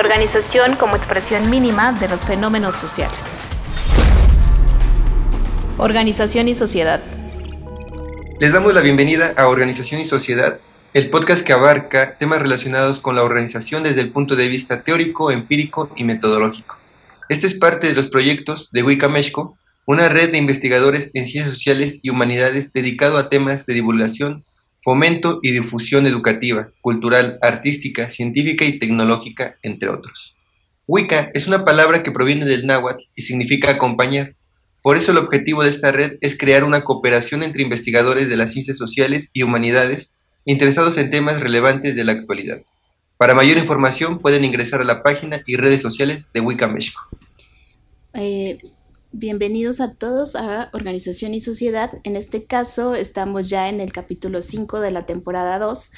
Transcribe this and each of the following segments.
organización como expresión mínima de los fenómenos sociales. Organización y sociedad. Les damos la bienvenida a Organización y Sociedad, el podcast que abarca temas relacionados con la organización desde el punto de vista teórico, empírico y metodológico. Este es parte de los proyectos de Wicca una red de investigadores en ciencias sociales y humanidades dedicado a temas de divulgación, fomento y difusión educativa, cultural, artística, científica y tecnológica, entre otros. Wicca es una palabra que proviene del náhuatl y significa acompañar. Por eso el objetivo de esta red es crear una cooperación entre investigadores de las ciencias sociales y humanidades interesados en temas relevantes de la actualidad. Para mayor información pueden ingresar a la página y redes sociales de Wicca México. Eh, Bienvenidos a todos a Organización y Sociedad. En este caso estamos ya en el capítulo 5 de la temporada 2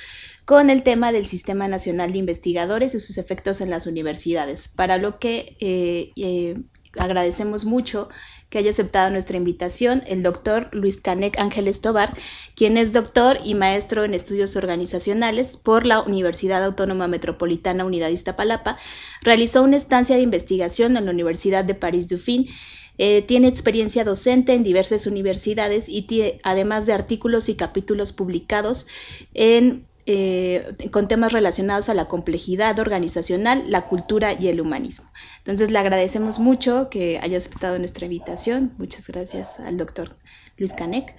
con el tema del Sistema Nacional de Investigadores y sus efectos en las universidades, para lo que eh, eh, agradecemos mucho que haya aceptado nuestra invitación el doctor Luis Canek Ángeles Tobar, quien es doctor y maestro en estudios organizacionales por la Universidad Autónoma Metropolitana Unidad Iztapalapa, realizó una estancia de investigación en la Universidad de París-Dauphine eh, tiene experiencia docente en diversas universidades y tiene, además de artículos y capítulos publicados en, eh, con temas relacionados a la complejidad organizacional, la cultura y el humanismo. Entonces le agradecemos mucho que haya aceptado nuestra invitación. Muchas gracias al doctor Luis Canek.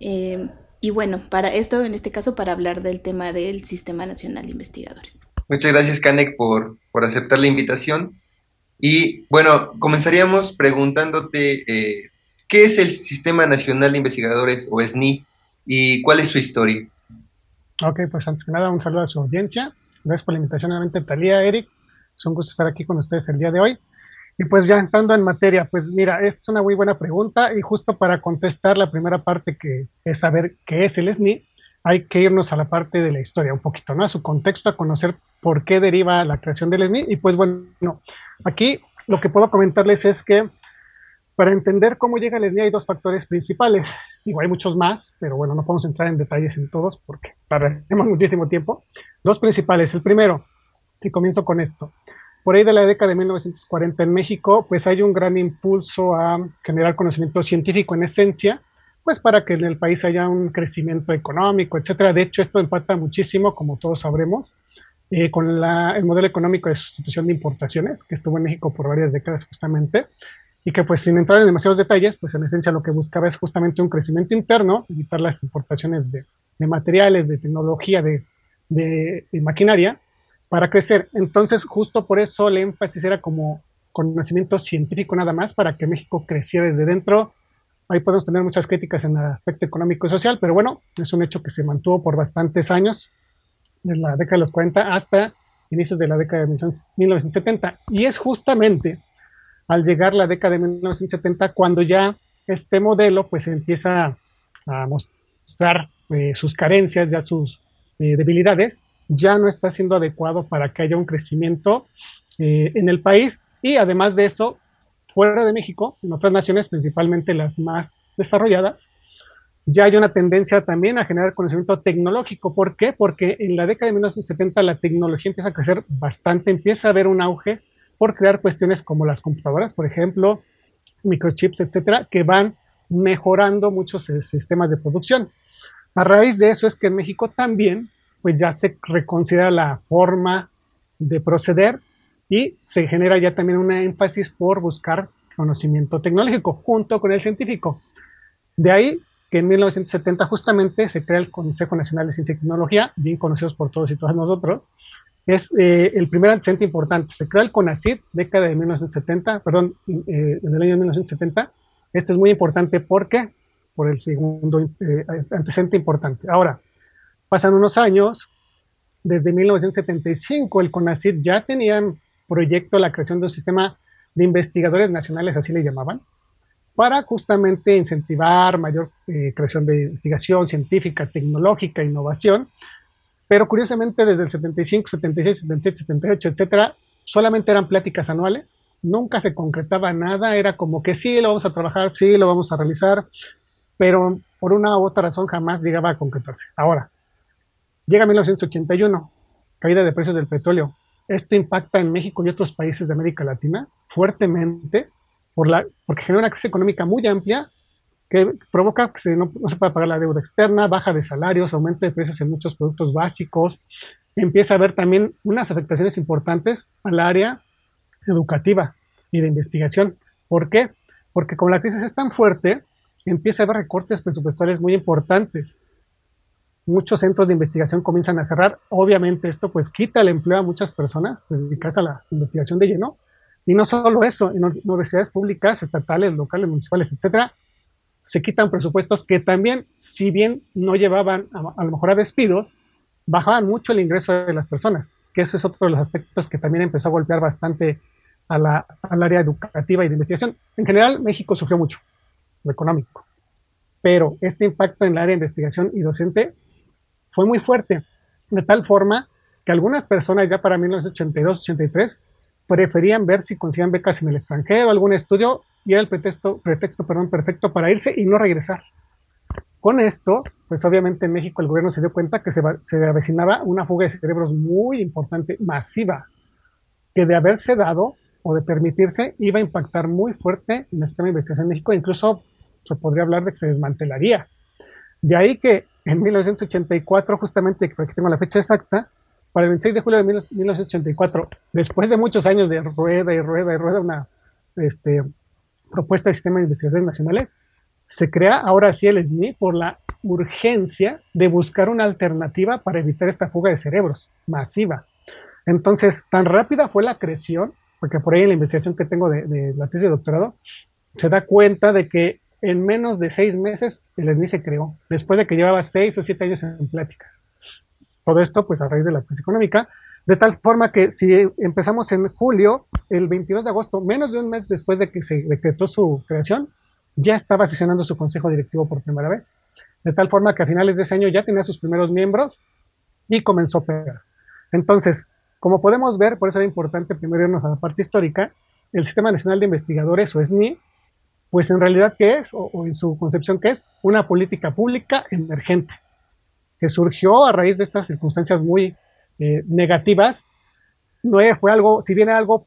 Eh, y bueno, para esto, en este caso, para hablar del tema del Sistema Nacional de Investigadores. Muchas gracias, Canek, por, por aceptar la invitación. Y bueno, comenzaríamos preguntándote eh, qué es el Sistema Nacional de Investigadores o SNI y cuál es su historia. Ok, pues antes que nada un saludo a su audiencia. Gracias por la invitación nuevamente, Talía, Eric. Es un gusto estar aquí con ustedes el día de hoy. Y pues ya entrando en materia, pues mira, es una muy buena pregunta y justo para contestar la primera parte que es saber qué es el SNI, hay que irnos a la parte de la historia un poquito, ¿no? A su contexto, a conocer por qué deriva la creación del SNI. Y pues bueno, Aquí lo que puedo comentarles es que para entender cómo llega el SNI hay dos factores principales. Digo, hay muchos más, pero bueno, no podemos entrar en detalles en todos porque tenemos muchísimo tiempo. Dos principales. El primero, y comienzo con esto. Por ahí de la década de 1940 en México, pues hay un gran impulso a generar conocimiento científico en esencia, pues para que en el país haya un crecimiento económico, etcétera. De hecho, esto empata muchísimo, como todos sabremos, eh, con el modelo económico de sustitución de importaciones, que estuvo en México por varias décadas justamente, y que pues sin entrar en demasiados detalles, pues en esencia lo que buscaba es justamente un crecimiento interno, evitar las importaciones de, materiales, de tecnología, de, de, maquinaria, para crecer. Entonces, justo por eso el énfasis era como conocimiento científico nada más, para que México creciera desde dentro. Ahí podemos tener muchas críticas en el aspecto económico y social, pero bueno, es un hecho que se mantuvo por bastantes años de la década de los 40 hasta inicios de la década de 1970. Y es justamente al llegar la década de 1970 cuando ya este modelo pues empieza a mostrar eh, sus carencias, ya sus eh, debilidades, ya no está siendo adecuado para que haya un crecimiento eh, en el país y además de eso, fuera de México, en otras naciones, principalmente las más desarrolladas, ya hay una tendencia también a generar conocimiento tecnológico. ¿Por qué? Porque en la década de 1970 la tecnología empieza a crecer bastante, empieza a haber un auge por crear cuestiones como las computadoras, por ejemplo, microchips, etcétera, que van mejorando muchos eh, sistemas de producción. A raíz de eso es que en México también, pues ya se reconsidera la forma de proceder y se genera ya también un énfasis por buscar conocimiento tecnológico junto con el científico. De ahí que en 1970 justamente se crea el Consejo Nacional de Ciencia y Tecnología, bien conocidos por todos y todas nosotros. Es eh, el primer antecedente importante. Se crea el CONACYT, década de 1970, perdón, eh, en el año 1970. Este es muy importante porque, por el segundo eh, antecedente importante. Ahora, pasan unos años, desde 1975 el CONACYT ya tenía en proyecto la creación de un sistema de investigadores nacionales, así le llamaban, para justamente incentivar mayor eh, creación de investigación científica, tecnológica, innovación. Pero curiosamente desde el 75, 76, 77, 78, etcétera, solamente eran pláticas anuales, nunca se concretaba nada, era como que sí, lo vamos a trabajar, sí, lo vamos a realizar, pero por una u otra razón jamás llegaba a concretarse. Ahora, llega 1981, caída de precios del petróleo, esto impacta en México y otros países de América Latina fuertemente porque genera una crisis económica muy amplia que provoca que no, no, se pueda pagar la deuda externa, baja de salarios, aumento de precios en muchos productos básicos. Empieza a haber también unas afectaciones importantes al área educativa y de investigación. ¿Por qué? Porque como la crisis es tan fuerte, empieza a haber recortes presupuestales muy importantes. Muchos centros de investigación comienzan a cerrar. Obviamente esto pues quita el empleo a muchas personas dedicadas a la investigación de lleno. Y no solo eso, en universidades públicas, estatales, locales, municipales, etcétera, se quitan presupuestos que también, si bien no llevaban a, lo mejor a despidos, bajaban mucho el ingreso de las personas, que ese es otro de los aspectos que también empezó a golpear bastante a la, al área educativa y de investigación. En general, México sufrió mucho, lo económico, pero este impacto en el área de investigación y docente fue muy fuerte, de tal forma que algunas personas ya para 1982-83 preferían ver si conseguían becas en el extranjero, algún estudio, y era el pretexto, pretexto perdón, perfecto para irse y no regresar. Con esto, pues obviamente en México el gobierno se dio cuenta que se, se avecinaba una fuga de cerebros muy importante, masiva, que de haberse dado o de permitirse iba a impactar muy fuerte en el sistema de investigación en México, incluso se podría hablar de que se desmantelaría. De ahí que en 1984, justamente, que aquí tengo la fecha exacta, para el 26 de julio de 1984, después de muchos años de rueda y rueda y rueda, una este, propuesta de sistema de investigaciones nacionales, se crea ahora sí el SNI por la urgencia de buscar una alternativa para evitar esta fuga de cerebros masiva. Entonces, tan rápida fue la creación, porque por ahí en la investigación que tengo de la tesis de doctorado, se da cuenta de que en menos de seis meses el SNI se creó, después de que llevaba seis o siete años en plática. Todo esto, pues a raíz de la crisis económica, de tal forma que si empezamos en julio, el 22 de agosto, menos de un mes después de que se decretó su creación, ya estaba sesionando su consejo directivo por primera vez. De tal forma que a finales de ese año ya tenía sus primeros miembros y comenzó a operar. Entonces, como podemos ver, por eso era importante primero irnos a la parte histórica, el Sistema Nacional de Investigadores, o SNI, pues en realidad, ¿qué es? O, en su concepción, ¿qué es? Una política pública emergente que surgió a raíz de estas circunstancias muy eh, negativas. No fue algo, si bien algo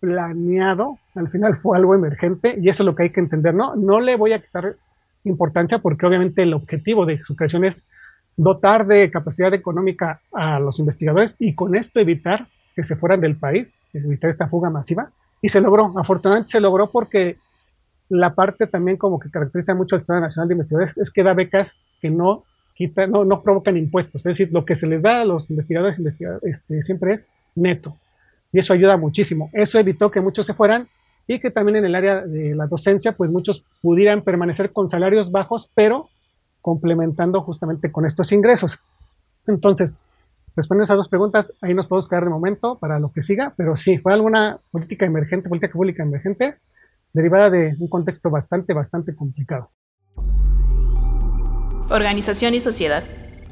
planeado, al final fue algo emergente y eso es lo que hay que entender, ¿no? No le voy a quitar importancia porque obviamente el objetivo de su creación es dotar de capacidad económica a los investigadores y con esto evitar que se fueran del país, evitar esta fuga masiva. Y se logró, afortunadamente se logró porque la parte también como que caracteriza mucho al Estado Nacional de Investigadores es que da becas que no no, no provocan impuestos. Es decir, lo que se les da a los investigadores, este, siempre es neto. Y eso ayuda muchísimo. Eso evitó que muchos se fueran y que también en el área de la docencia, pues muchos pudieran permanecer con salarios bajos, pero complementando justamente con estos ingresos. Entonces, respondiendo a esas dos preguntas, ahí nos podemos quedar de momento para lo que siga, pero sí, fue alguna política emergente, política pública emergente, derivada de un contexto bastante, bastante complicado organización y sociedad.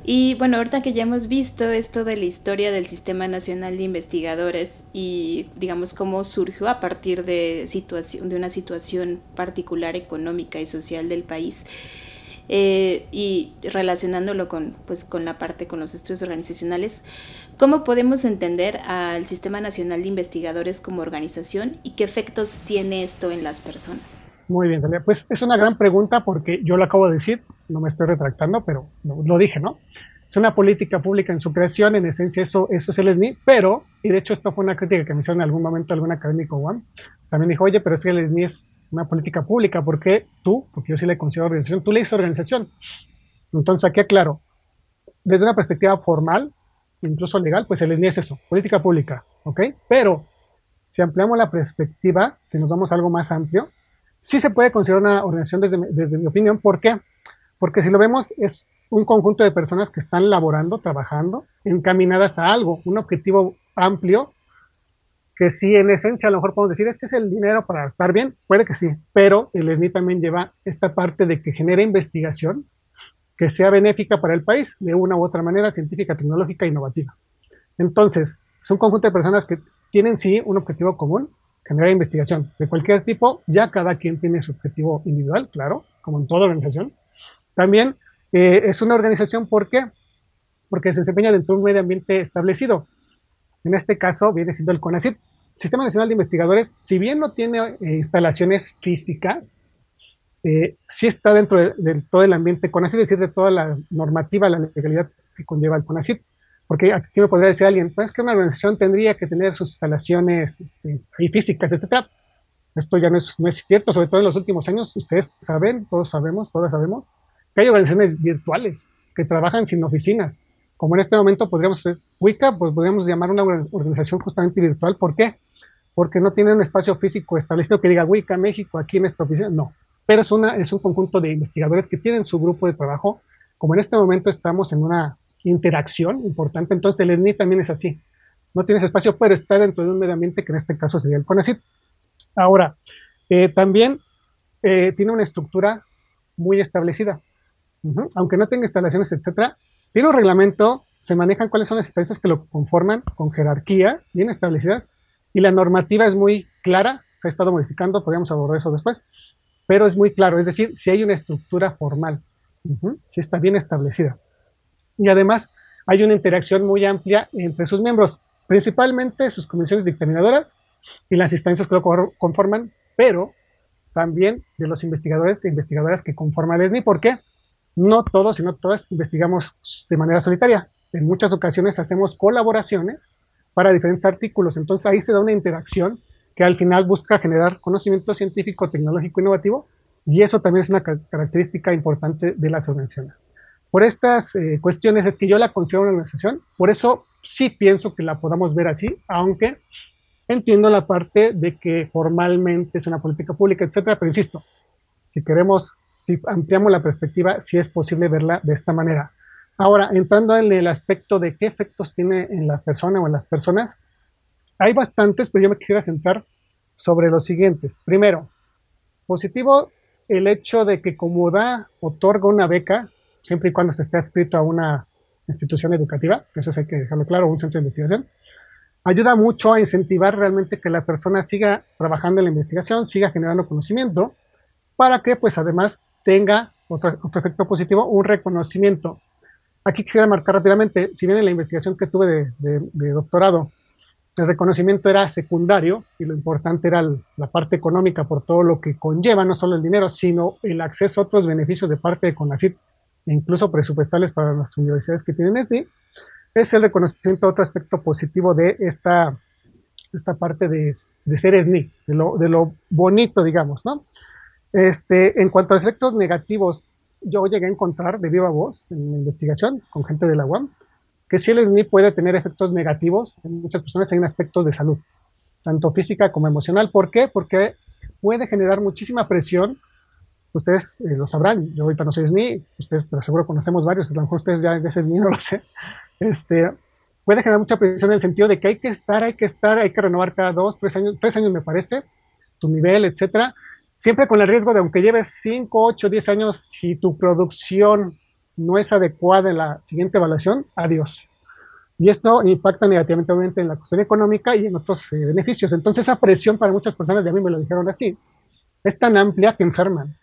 Y bueno, ahorita que ya hemos visto esto de la historia del Sistema Nacional de Investigadores y digamos cómo surgió a partir de, de una situación particular económica y social del país, eh, y relacionándolo con, pues, con la parte, con los estudios organizacionales, ¿cómo podemos entender al Sistema Nacional de Investigadores como organización y qué efectos tiene esto en las personas? Muy bien, Talia. Pues es una gran pregunta porque yo lo acabo de decir, no me estoy retractando, pero lo, lo, dije, ¿no? Es una política pública en su creación, en esencia eso, eso es el SNI, pero, y de hecho esto fue una crítica que me hicieron en algún momento algún académico one, también dijo, oye, pero es que el SNI es una política pública, ¿por qué tú? Porque yo sí le considero organización, tú le dices organización. Entonces aquí aclaro, desde una perspectiva formal, incluso legal, pues el SNI es eso, política pública, ¿ok? Pero si ampliamos la perspectiva, si nos damos algo más amplio, sí se puede considerar una organización desde, desde mi opinión. ¿Por qué? Porque si lo vemos, es un conjunto de personas que están laborando, trabajando, encaminadas a algo, un objetivo amplio, que sí, en esencia, a lo mejor podemos decir, es que es el dinero para estar bien, puede que sí, pero el SNI también lleva esta parte de que genere investigación que sea benéfica para el país, de una u otra manera, científica, tecnológica, innovativa. Entonces, es un conjunto de personas que tienen sí un objetivo común, generar investigación de cualquier tipo, ya cada quien tiene su objetivo individual, claro, como en toda organización. También eh, es una organización, ¿por qué? Porque se desempeña dentro de un medio ambiente establecido. En este caso viene siendo el CONACYT. Sistema Nacional de Investigadores, si bien no tiene eh, instalaciones físicas, eh, sí está dentro de, todo el ambiente CONACYT, es decir, de toda la normativa, la legalidad que conlleva el CONACYT. Porque aquí me podría decir alguien, pues que una organización tendría que tener sus instalaciones este, físicas, etcétera. Esto ya no es, no es cierto, sobre todo en los últimos años, ustedes saben, todos sabemos, todas sabemos, que hay organizaciones virtuales que trabajan sin oficinas. Como en este momento podríamos ser Wicca, pues podríamos llamar una organización justamente virtual. ¿Por qué? Porque no tiene un espacio físico establecido que diga Wicca México aquí en esta oficina. No, pero es, una, es un conjunto de investigadores que tienen su grupo de trabajo. Como en este momento estamos en una interacción importante, entonces el SNI también es así. No tienes espacio, pero está dentro de un medio ambiente que en este caso sería el CONACYT. Ahora, eh, también eh, tiene una estructura muy establecida. Aunque no tenga instalaciones, etcétera, tiene un reglamento, se manejan cuáles son las instancias que lo conforman con jerarquía bien establecida y la normativa es muy clara, se ha estado modificando, podríamos abordar eso después, pero es muy claro, es decir, si hay una estructura formal, si está bien establecida. Y además hay una interacción muy amplia entre sus miembros, principalmente sus comisiones dictaminadoras y las instancias que lo conforman, pero también de los investigadores e investigadoras que conforman el ESNI. ¿Por qué? No todos, sino todas investigamos de manera solitaria. En muchas ocasiones hacemos colaboraciones para diferentes artículos. Entonces ahí se da una interacción que al final busca generar conocimiento científico, tecnológico, innovativo, y eso también es una característica importante de las organizaciones. Por estas eh, cuestiones es que yo la considero una organización, por eso sí pienso que la podamos ver así, aunque entiendo la parte de que formalmente es una política pública, etcétera, pero insisto, si queremos, si ampliamos la perspectiva, sí es posible verla de esta manera. Ahora, entrando en el aspecto de qué efectos tiene en la persona o en las personas, hay bastantes, pero yo me quisiera centrar sobre los siguientes. Primero, positivo el hecho de que como da, otorga una beca, siempre y cuando se esté adscrito a una institución educativa, eso hay que dejarlo claro, un centro de investigación, ayuda mucho a incentivar realmente que la persona siga trabajando en la investigación, siga generando conocimiento, para que pues además tenga otro, efecto positivo, un reconocimiento. Aquí quisiera marcar rápidamente, si bien en la investigación que tuve de, doctorado, el reconocimiento era secundario y lo importante era la parte económica por todo lo que conlleva, no solo el dinero, sino el acceso a otros beneficios de parte de CONACYT, incluso presupuestales para las universidades que tienen ESDI es el reconocimiento, otro aspecto positivo de esta, esta parte de, ser SNI, de lo, de lo bonito, digamos, ¿no? Este, en cuanto a efectos negativos, yo llegué a encontrar de viva voz en mi investigación con gente de la UAM que si el SNI puede tener efectos negativos en muchas personas en aspectos de salud, tanto física como emocional. ¿Por qué? Porque puede generar muchísima presión. Ustedes eh, lo sabrán, yo ahorita no soy SNI, ustedes pero seguro conocemos varios, a lo mejor ustedes ya de SNI no lo sé, este, puede generar mucha presión en el sentido de que hay que estar, hay que estar, hay que renovar cada dos, tres años, tres años me parece, tu nivel, etcétera. Siempre con el riesgo de, aunque lleves 5, 8, 10 años, si tu producción no es adecuada en la siguiente evaluación, adiós. Y esto impacta negativamente, obviamente, en la cuestión económica y en otros eh, beneficios. Entonces, esa presión para muchas personas, de a mí me lo dijeron así, es tan amplia que enferman.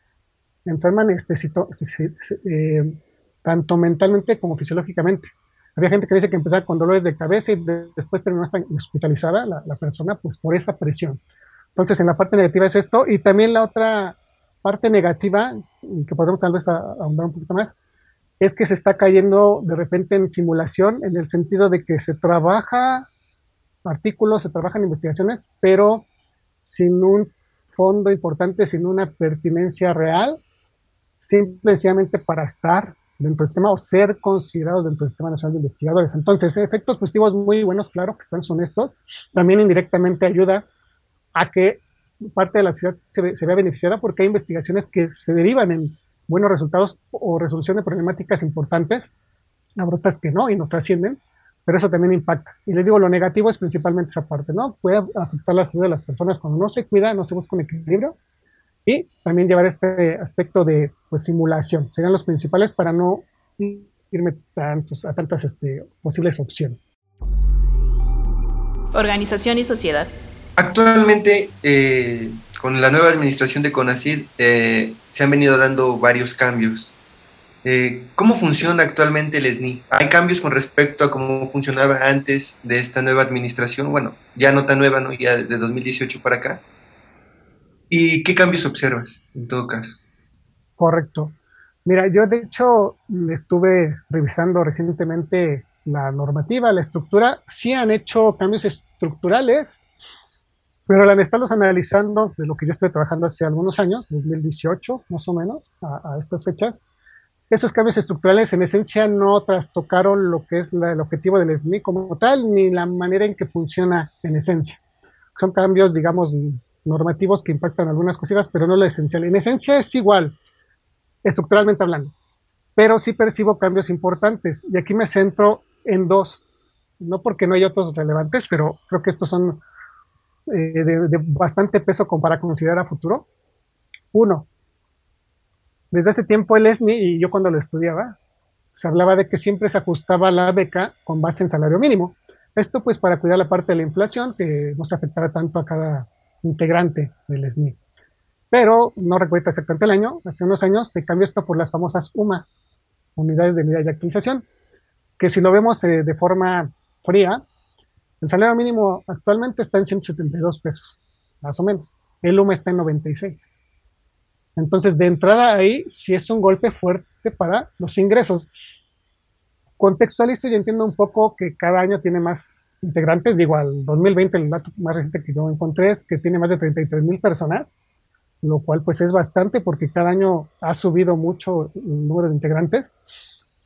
Enferman este, eh, tanto mentalmente como fisiológicamente. Había gente que dice que empezaba con dolores de cabeza y después terminó hospitalizada la, la, persona pues por esa presión. Entonces, en la parte negativa es esto. Y también la otra parte negativa, que podemos tal vez ahondar un poquito más, es que se está cayendo de repente en simulación, en el sentido de que se trabaja artículos, se trabajan investigaciones, pero sin un fondo importante, sin una pertinencia real, simplemente para estar dentro del sistema o ser considerados dentro del Sistema Nacional de Investigadores. Entonces, efectos positivos muy buenos, claro, que están son estos. También indirectamente ayuda a que parte de la ciudad se, se vea beneficiada porque hay investigaciones que se derivan en buenos resultados o resolución de problemáticas importantes, habrá otras que no y no trascienden, pero eso también impacta. Y les digo, lo negativo es principalmente esa parte, ¿no? Puede afectar la salud de las personas cuando no se cuida, no se busca un equilibrio, y también llevar este aspecto de pues, simulación. Serían los principales para no irme tantos, a tantas este, posibles opciones. Organización y sociedad. Actualmente, eh, con la nueva administración de CONACID, eh, se han venido dando varios cambios. Eh, ¿Cómo funciona actualmente el SNI? ¿Hay cambios con respecto a cómo funcionaba antes de esta nueva administración? Bueno, ya no tan nueva, ¿no? Ya de 2018 para acá. ¿Y qué cambios observas en todo caso? Correcto. Mira, yo de hecho estuve revisando recientemente la normativa, la estructura. Sí han hecho cambios estructurales, pero al estarlos analizando de lo que yo estoy trabajando hace algunos años, 2018 más o menos, a, estas fechas, esos cambios estructurales en esencia no trastocaron lo que es el objetivo del SNI como tal, ni la manera en que funciona en esencia. Son cambios, digamos, normativos que impactan algunas cositas, pero no lo esencial. En esencia es igual, estructuralmente hablando, pero sí percibo cambios importantes. Y aquí me centro en dos, no porque no hay otros relevantes, pero creo que estos son eh, de, bastante peso para considerar a futuro. Uno, desde hace tiempo el ESNI y yo cuando lo estudiaba, se hablaba de que siempre se ajustaba la beca con base en salario mínimo. Esto pues para cuidar la parte de la inflación, que no se afectara tanto a cada integrante del SNI. Pero no recuerdo exactamente el año, hace unos años se cambió esto por las famosas UMA, unidades de medida y actualización, que si lo vemos eh, de forma fría, el salario mínimo actualmente está en 172 pesos, más o menos. El UMA está en 96. Entonces, de entrada ahí, sí es un golpe fuerte para los ingresos. Contextualizo y entiendo un poco que cada año tiene más integrantes. Digo, al 2020, el dato más reciente que yo encontré es que tiene más de 33 mil personas lo cual pues es bastante porque cada año ha subido mucho el número de integrantes.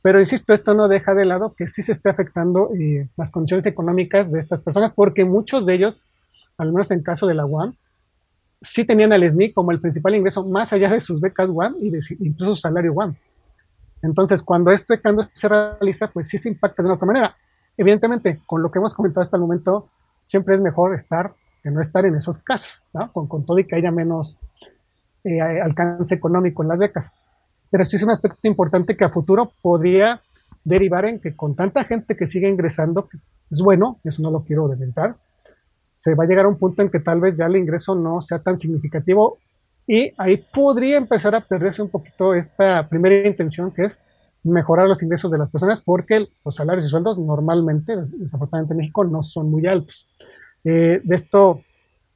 Pero insisto, esto no deja de lado que sí se está afectando eh, las condiciones económicas de estas personas porque muchos de ellos, al menos en caso de la UAM, sí tenían al SNI como el principal ingreso más allá de sus becas UAM y de incluso su salario UAM. Entonces, cuando este cambio se realiza, pues sí se impacta de otra manera. Evidentemente, con lo que hemos comentado hasta el momento, siempre es mejor estar que no estar en esos casos, con todo y que haya menos eh, alcance económico en las becas. Pero sí es un aspecto importante que a futuro podría derivar en que con tanta gente que sigue ingresando, es bueno, eso no lo quiero deventar, se va a llegar a un punto en que tal vez ya el ingreso no sea tan significativo y ahí podría empezar a perderse un poquito esta primera intención que es mejorar los ingresos de las personas porque los salarios y sueldos normalmente, desafortunadamente en México, no son muy altos. Eh, de esto,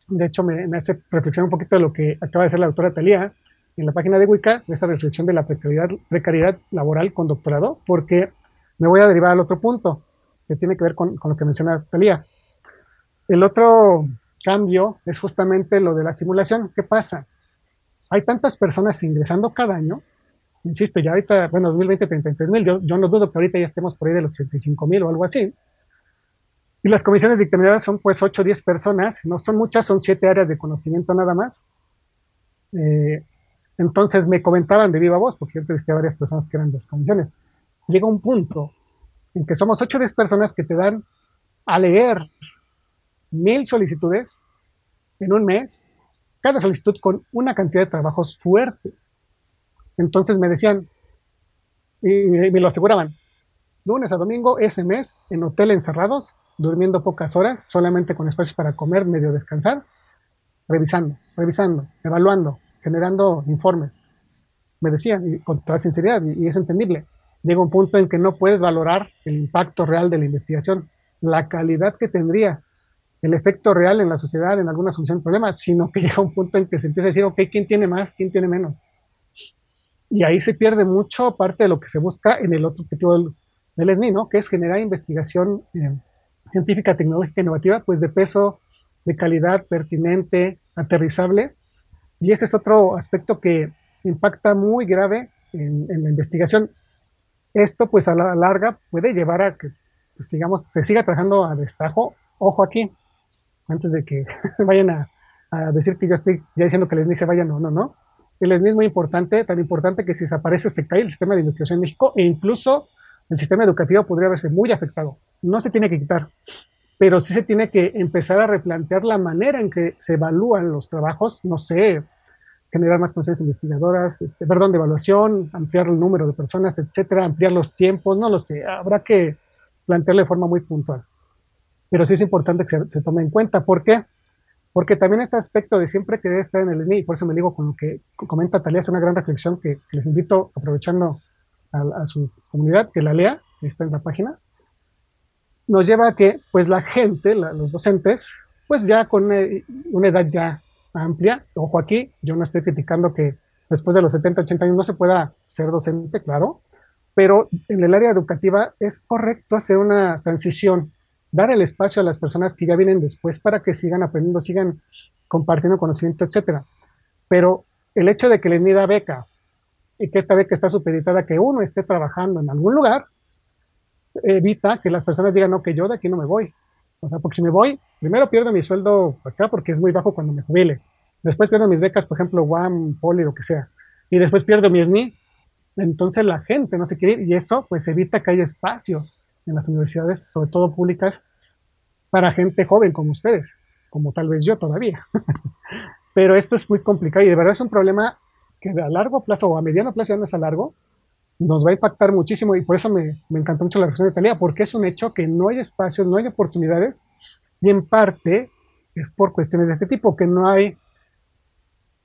de hecho, me, hace reflexionar un poquito de lo que acaba de hacer la doctora Talía en la página de Wicca, esta reflexión de la precariedad, precariedad laboral con doctorado, porque me voy a derivar al otro punto, que tiene que ver con, con lo que menciona Talía. El otro cambio es justamente lo de la simulación. ¿Qué pasa? Hay tantas personas ingresando cada año, insisto, ya ahorita, bueno, 2020, 33 mil, yo, yo no dudo que ahorita ya estemos por ahí de los 35 mil o algo así, y las comisiones dictaminadas son pues 8 o 10 personas, no son muchas, son 7 áreas de conocimiento nada más. Eh, entonces me comentaban de viva voz, porque yo entrevisté a varias personas que eran de las comisiones. Llega un punto en que somos 8 o 10 personas que te dan a leer mil solicitudes en un mes, cada solicitud con una cantidad de trabajos fuerte. Entonces me decían, y me lo aseguraban, lunes a domingo, ese mes, en hotel encerrados, durmiendo pocas horas, solamente con espacios para comer, medio descansar, revisando, revisando, evaluando, generando informes. Me decían, y con toda sinceridad, y, es entendible, llega un punto en que no puedes valorar el impacto real de la investigación, la calidad que tendría, el efecto real en la sociedad, en alguna solución de problemas, sino que llega un punto en que se empieza a decir, ok, ¿quién tiene más? ¿Quién tiene menos? Y ahí se pierde mucho parte de lo que se busca en el otro objetivo del, del SNI, ¿no? Que es generar investigación eh, científica, tecnológica, innovativa, pues de peso, de calidad, pertinente, aterrizable. Y ese es otro aspecto que impacta muy grave en, la investigación. Esto, pues a la larga, puede llevar a que, pues, digamos, se siga trabajando a destajo. Ojo aquí, antes de que vayan a, decir que yo estoy ya diciendo que el SNI se vaya, no, no, no. El SNI es muy importante, tan importante que si desaparece se cae el sistema de investigación en México e incluso el sistema educativo podría verse muy afectado. No se tiene que quitar, pero sí se tiene que empezar a replantear la manera en que se evalúan los trabajos, no sé, generar más condiciones investigadoras, este, perdón, de evaluación, ampliar el número de personas, etcétera, ampliar los tiempos, no lo sé, habrá que plantearlo de forma muy puntual. Pero sí es importante que se, tome en cuenta. ¿Por qué? Porque también este aspecto de siempre querer estar en el SNI, y por eso me digo con lo que comenta Talía, es una gran reflexión que les invito, aprovechando a, su comunidad, que la lea, está en la página, nos lleva a que pues la gente, los docentes, pues ya con una, edad ya amplia, ojo aquí, yo no estoy criticando que después de los 70, 80 años no se pueda ser docente, claro, pero en el área educativa es correcto hacer una transición, dar el espacio a las personas que ya vienen después para que sigan aprendiendo, sigan compartiendo conocimiento, etcétera. Pero el hecho de que les mida beca y que esta beca está supeditada a que uno esté trabajando en algún lugar, evita que las personas digan, no, que yo de aquí no me voy. O sea, porque si me voy, primero pierdo mi sueldo acá porque es muy bajo cuando me jubile. Después pierdo mis becas, por ejemplo, WAM, Poli, lo que sea. Y después pierdo mi SNI. Entonces la gente no se quiere ir y eso pues evita que haya espacios en las universidades, sobre todo públicas, para gente joven como ustedes, como tal vez yo todavía. Pero esto es muy complicado y de verdad es un problema que a largo plazo o a mediano plazo, ya no es a largo, nos va a impactar muchísimo y por eso me, me encantó mucho la reflexión de Talía, porque es un hecho que no hay espacios, no hay oportunidades y en parte es por cuestiones de este tipo, que no hay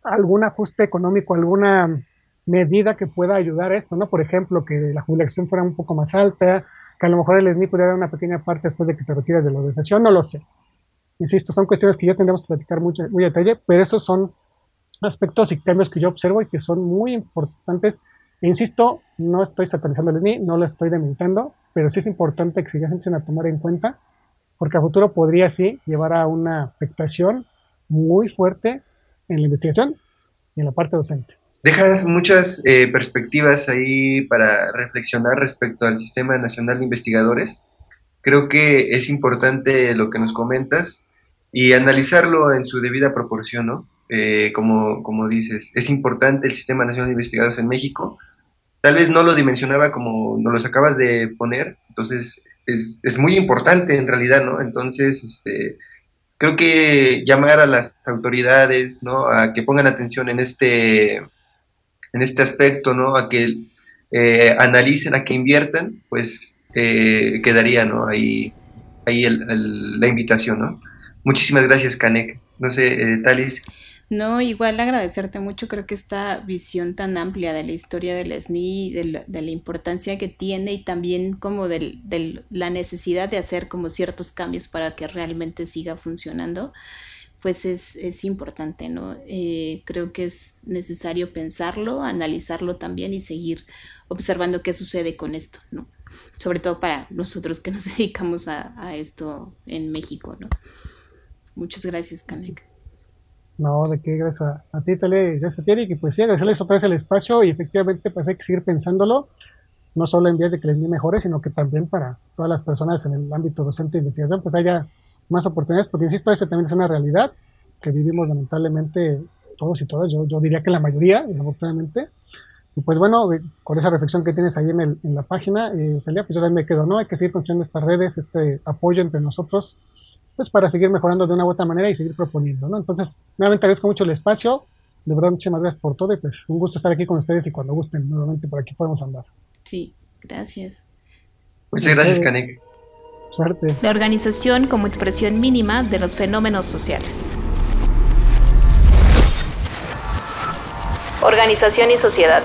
algún ajuste económico, alguna medida que pueda ayudar a esto, ¿no? Por ejemplo, que la jubilación fuera un poco más alta, que a lo mejor el SNI pudiera dar una pequeña parte después de que te retiras de la organización, no lo sé. Insisto, son cuestiones que ya tendremos que platicar mucho, muy a detalle, pero esos son aspectos y cambios que yo observo y que son muy importantes Insisto, no estoy satanizando el SNI, no lo estoy dementando, pero sí es importante que se empiecen a tomar en cuenta, porque a futuro podría sí llevar a una afectación muy fuerte en la investigación y en la parte docente. Dejas muchas eh, perspectivas ahí para reflexionar respecto al Sistema Nacional de Investigadores. Creo que es importante lo que nos comentas y analizarlo en su debida proporción, ¿no? Eh, como, como dices, es importante el Sistema Nacional de Investigadores en México. Tal vez no lo dimensionaba como nos lo acabas de poner, entonces es, es, muy importante en realidad, ¿no? Entonces, este, creo que llamar a las autoridades, ¿no? A que pongan atención en este, en este aspecto, ¿no? A que eh, analicen, a que inviertan, pues eh, quedaría, ¿no? Ahí, ahí la invitación, ¿no? Muchísimas gracias, Canek. No sé, Talis. No, igual agradecerte mucho, creo que esta visión tan amplia de la historia del SNI, de la, de la importancia que tiene y también como de la necesidad de hacer como ciertos cambios para que realmente siga funcionando, pues es, es importante, ¿no? Eh, creo que es necesario pensarlo, analizarlo también y seguir observando qué sucede con esto, ¿no? Sobre todo para nosotros que nos dedicamos a, a esto en México, ¿no? Muchas gracias, Kanek. No, de qué, gracias a, ti, Tele, gracias a ti, y pues sí, agradecerles otra vez el espacio y efectivamente pues hay que seguir pensándolo, no solo en vías de que les mejores, sino que también para todas las personas en el ámbito docente de investigación, pues haya más oportunidades, porque insisto, eso también es una realidad que vivimos lamentablemente todos y todas, yo, yo diría que la mayoría, desafortunadamente. Y pues bueno, con esa reflexión que tienes ahí en, el, en la página, eh, pues yo también me quedo, ¿no? Hay que seguir construyendo estas redes, este apoyo entre nosotros, pues para seguir mejorando de una u otra manera y seguir proponiendo, ¿no? Entonces, nuevamente agradezco mucho el espacio, de verdad muchas gracias por todo y pues un gusto estar aquí con ustedes y cuando gusten, nuevamente por aquí podemos andar. Sí, gracias. Muchas gracias, Canek. Suerte. La organización como expresión mínima de los fenómenos sociales. Organización y sociedad.